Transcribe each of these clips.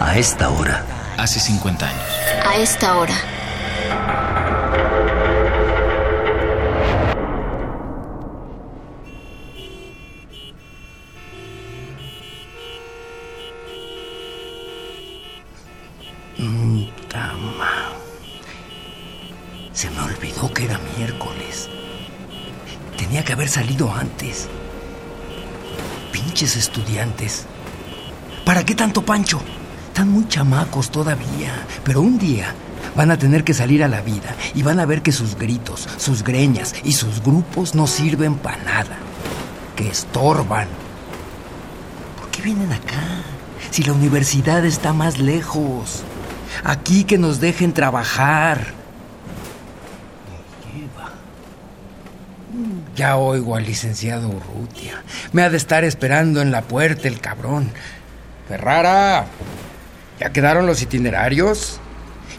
A esta hora. Hace 50 años. A esta hora. Tama. Se me olvidó que era miércoles. Tenía que haber salido antes. Pinches estudiantes. ¿Para qué tanto pancho? Están muy chamacos todavía, pero un día van a tener que salir a la vida y van a ver que sus gritos, sus greñas y sus grupos no sirven para nada, que estorban. ¿Por qué vienen acá? Si la universidad está más lejos. Aquí que nos dejen trabajar. Ya oigo al licenciado Urrutia. Me ha de estar esperando en la puerta el cabrón. Ferrara, ¿ya quedaron los itinerarios?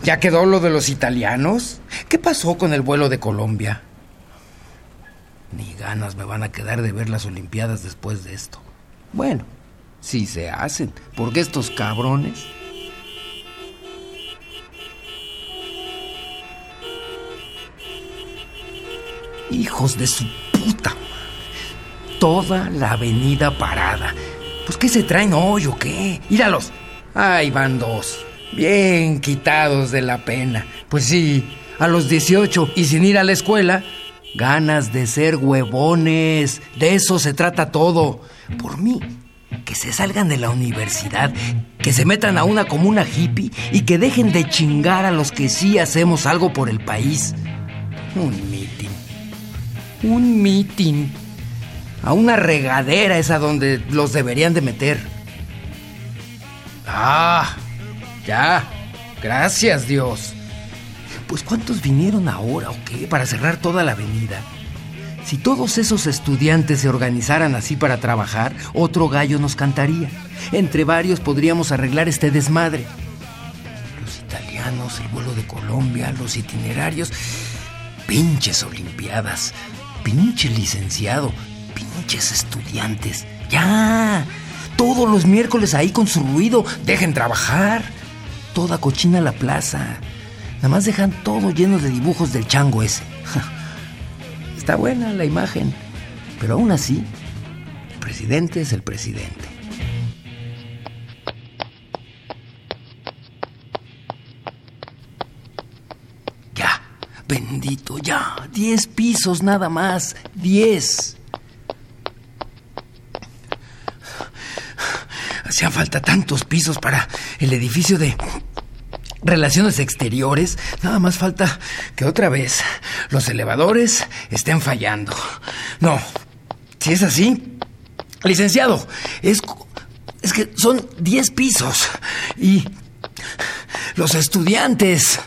¿Ya quedó lo de los italianos? ¿Qué pasó con el vuelo de Colombia? Ni ganas me van a quedar de ver las Olimpiadas después de esto. Bueno, si se hacen, porque estos cabrones... Hijos de su puta. Toda la avenida parada. Pues ¿qué se traen hoy o qué? Íralos. Ahí van dos. Bien quitados de la pena. Pues sí, a los 18 y sin ir a la escuela, ganas de ser huevones. De eso se trata todo. Por mí, que se salgan de la universidad, que se metan a una comuna hippie y que dejen de chingar a los que sí hacemos algo por el país. Un mitin. Un mitin. A una regadera es a donde los deberían de meter. Ah, ya. Gracias, Dios. Pues ¿cuántos vinieron ahora o qué para cerrar toda la avenida? Si todos esos estudiantes se organizaran así para trabajar, otro gallo nos cantaría. Entre varios podríamos arreglar este desmadre. Los italianos, el vuelo de Colombia, los itinerarios, pinches olimpiadas, pinche licenciado, pinches estudiantes. Ya, todos los miércoles ahí con su ruido, dejen trabajar. Toda cochina la plaza. Nada más dejan todo lleno de dibujos del chango ese. Está buena la imagen, pero aún así, el presidente es el presidente. Ya, bendito, ya. Diez pisos nada más. Diez. Hacían falta tantos pisos para el edificio de relaciones exteriores. Nada más falta que otra vez los elevadores estén fallando. No, si es así, licenciado, es, es que son 10 pisos y los estudiantes...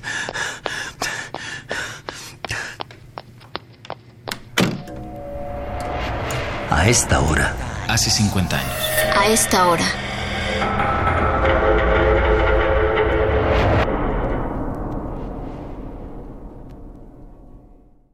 A esta hora. Hace 50 años. A esta hora.